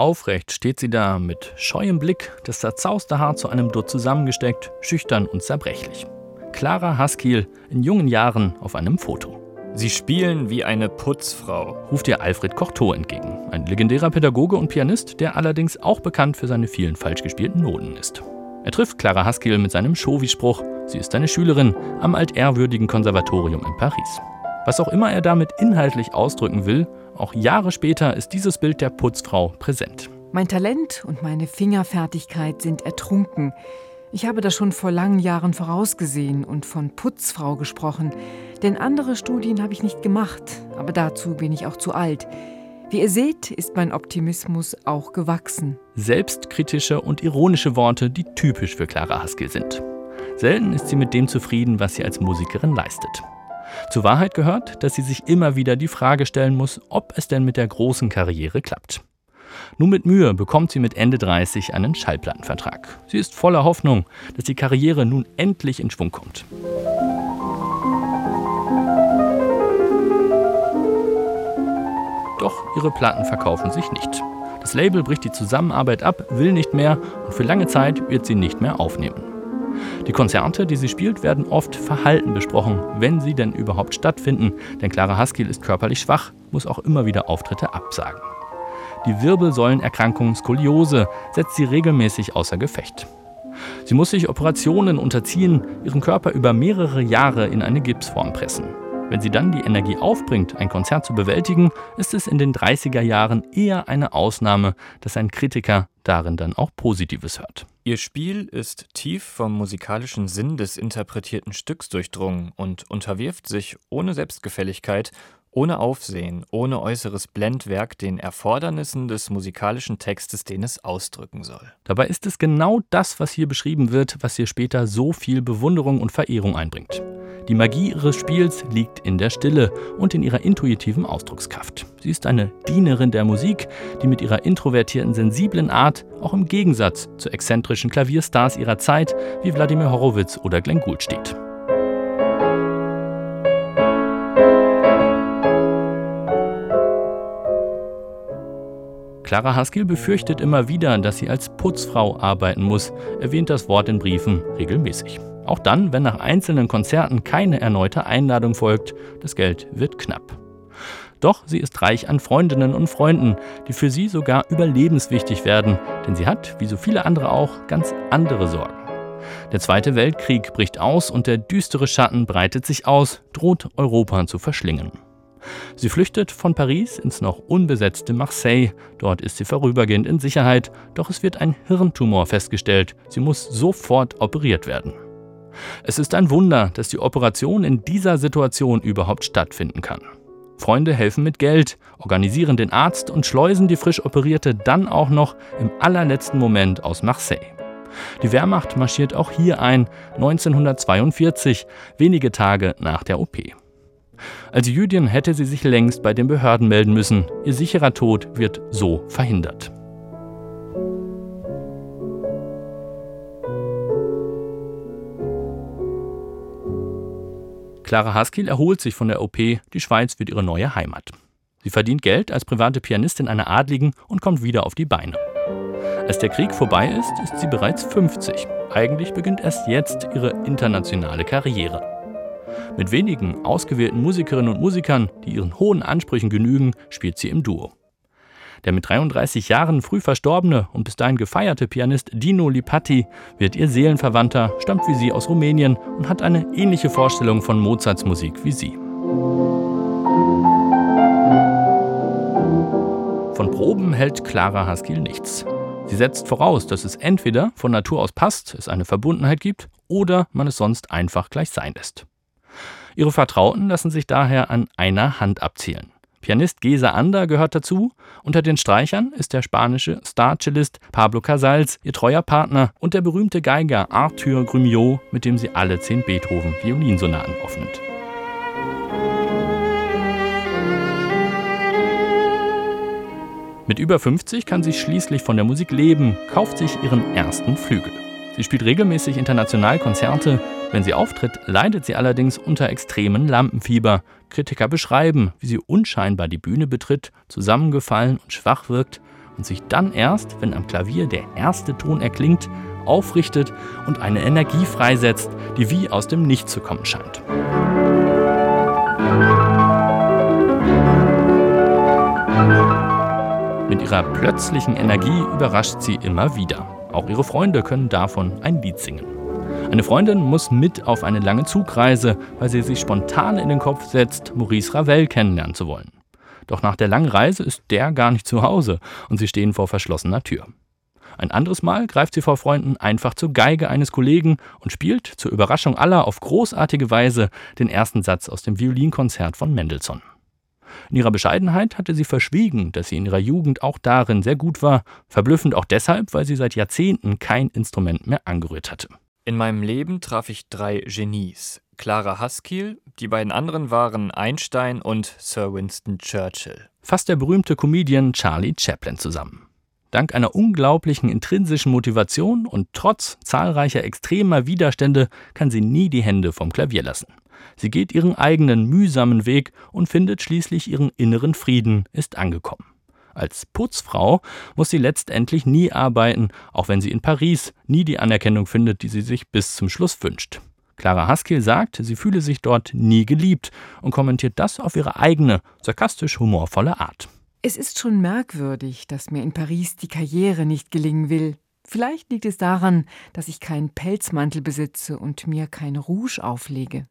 Aufrecht steht sie da mit scheuem Blick, das zerzauste Haar zu einem Dutt zusammengesteckt, schüchtern und zerbrechlich. Clara Haskell in jungen Jahren auf einem Foto. Sie spielen wie eine Putzfrau, ruft ihr Alfred Cortot entgegen, ein legendärer Pädagoge und Pianist, der allerdings auch bekannt für seine vielen falsch gespielten Noten ist. Er trifft Clara Haskell mit seinem Shovi-Spruch, sie ist eine Schülerin am altehrwürdigen Konservatorium in Paris. Was auch immer er damit inhaltlich ausdrücken will, auch Jahre später ist dieses Bild der Putzfrau präsent. Mein Talent und meine Fingerfertigkeit sind ertrunken. Ich habe das schon vor langen Jahren vorausgesehen und von Putzfrau gesprochen, denn andere Studien habe ich nicht gemacht, aber dazu bin ich auch zu alt. Wie ihr seht, ist mein Optimismus auch gewachsen. Selbstkritische und ironische Worte, die typisch für Clara Haskell sind. Selten ist sie mit dem zufrieden, was sie als Musikerin leistet. Zur Wahrheit gehört, dass sie sich immer wieder die Frage stellen muss, ob es denn mit der großen Karriere klappt. Nur mit Mühe bekommt sie mit Ende 30 einen Schallplattenvertrag. Sie ist voller Hoffnung, dass die Karriere nun endlich in Schwung kommt. Doch ihre Platten verkaufen sich nicht. Das Label bricht die Zusammenarbeit ab, will nicht mehr und für lange Zeit wird sie nicht mehr aufnehmen. Die Konzerte, die sie spielt, werden oft verhalten besprochen, wenn sie denn überhaupt stattfinden, denn Clara Haskell ist körperlich schwach, muss auch immer wieder Auftritte absagen. Die Wirbelsäulenerkrankung Skoliose setzt sie regelmäßig außer Gefecht. Sie muss sich Operationen unterziehen, ihren Körper über mehrere Jahre in eine Gipsform pressen. Wenn sie dann die Energie aufbringt, ein Konzert zu bewältigen, ist es in den 30er Jahren eher eine Ausnahme, dass ein Kritiker darin dann auch Positives hört. Ihr Spiel ist tief vom musikalischen Sinn des interpretierten Stücks durchdrungen und unterwirft sich ohne Selbstgefälligkeit ohne Aufsehen, ohne äußeres Blendwerk den Erfordernissen des musikalischen Textes, den es ausdrücken soll. Dabei ist es genau das, was hier beschrieben wird, was ihr später so viel Bewunderung und Verehrung einbringt. Die Magie ihres Spiels liegt in der Stille und in ihrer intuitiven Ausdruckskraft. Sie ist eine Dienerin der Musik, die mit ihrer introvertierten, sensiblen Art auch im Gegensatz zu exzentrischen Klavierstars ihrer Zeit wie Wladimir Horowitz oder Glenn Gould steht. Clara Haskell befürchtet immer wieder, dass sie als Putzfrau arbeiten muss, erwähnt das Wort in Briefen regelmäßig. Auch dann, wenn nach einzelnen Konzerten keine erneute Einladung folgt, das Geld wird knapp. Doch sie ist reich an Freundinnen und Freunden, die für sie sogar überlebenswichtig werden, denn sie hat, wie so viele andere auch, ganz andere Sorgen. Der Zweite Weltkrieg bricht aus und der düstere Schatten breitet sich aus, droht Europa zu verschlingen. Sie flüchtet von Paris ins noch unbesetzte Marseille. Dort ist sie vorübergehend in Sicherheit, doch es wird ein Hirntumor festgestellt. Sie muss sofort operiert werden. Es ist ein Wunder, dass die Operation in dieser Situation überhaupt stattfinden kann. Freunde helfen mit Geld, organisieren den Arzt und schleusen die frisch operierte dann auch noch im allerletzten Moment aus Marseille. Die Wehrmacht marschiert auch hier ein, 1942, wenige Tage nach der OP. Als Jüdin hätte sie sich längst bei den Behörden melden müssen. Ihr sicherer Tod wird so verhindert. Clara Haskell erholt sich von der OP, die Schweiz wird ihre neue Heimat. Sie verdient Geld als private Pianistin einer Adligen und kommt wieder auf die Beine. Als der Krieg vorbei ist, ist sie bereits 50. Eigentlich beginnt erst jetzt ihre internationale Karriere. Mit wenigen ausgewählten Musikerinnen und Musikern, die ihren hohen Ansprüchen genügen, spielt sie im Duo. Der mit 33 Jahren früh verstorbene und bis dahin gefeierte Pianist Dino Lipatti wird ihr Seelenverwandter, stammt wie sie aus Rumänien und hat eine ähnliche Vorstellung von Mozarts Musik wie sie. Von Proben hält Clara Haskell nichts. Sie setzt voraus, dass es entweder von Natur aus passt, es eine Verbundenheit gibt, oder man es sonst einfach gleich sein lässt. Ihre Vertrauten lassen sich daher an einer Hand abzählen. Pianist Gesa Ander gehört dazu. Unter den Streichern ist der spanische Star-Cellist Pablo Casals ihr treuer Partner und der berühmte Geiger Arthur Grumiot, mit dem sie alle zehn Beethoven-Violinsonaten aufnimmt. Mit über 50 kann sie schließlich von der Musik leben, kauft sich ihren ersten Flügel. Sie spielt regelmäßig international Konzerte. Wenn sie auftritt, leidet sie allerdings unter extremen Lampenfieber. Kritiker beschreiben, wie sie unscheinbar die Bühne betritt, zusammengefallen und schwach wirkt und sich dann erst, wenn am Klavier der erste Ton erklingt, aufrichtet und eine Energie freisetzt, die wie aus dem Nichts zu kommen scheint. Mit ihrer plötzlichen Energie überrascht sie immer wieder. Auch ihre Freunde können davon ein Lied singen. Eine Freundin muss mit auf eine lange Zugreise, weil sie sich spontan in den Kopf setzt, Maurice Ravel kennenlernen zu wollen. Doch nach der langen Reise ist der gar nicht zu Hause und sie stehen vor verschlossener Tür. Ein anderes Mal greift sie vor Freunden einfach zur Geige eines Kollegen und spielt zur Überraschung aller auf großartige Weise den ersten Satz aus dem Violinkonzert von Mendelssohn. In ihrer Bescheidenheit hatte sie verschwiegen, dass sie in ihrer Jugend auch darin sehr gut war, verblüffend auch deshalb, weil sie seit Jahrzehnten kein Instrument mehr angerührt hatte. In meinem Leben traf ich drei Genies. Clara Haskell, die beiden anderen waren Einstein und Sir Winston Churchill. Fasst der berühmte Comedian Charlie Chaplin zusammen. Dank einer unglaublichen intrinsischen Motivation und trotz zahlreicher extremer Widerstände kann sie nie die Hände vom Klavier lassen. Sie geht ihren eigenen mühsamen Weg und findet schließlich ihren inneren Frieden, ist angekommen. Als Putzfrau muss sie letztendlich nie arbeiten, auch wenn sie in Paris nie die Anerkennung findet, die sie sich bis zum Schluss wünscht. Clara Haskell sagt, sie fühle sich dort nie geliebt und kommentiert das auf ihre eigene, sarkastisch humorvolle Art. Es ist schon merkwürdig, dass mir in Paris die Karriere nicht gelingen will. Vielleicht liegt es daran, dass ich keinen Pelzmantel besitze und mir kein Rouge auflege.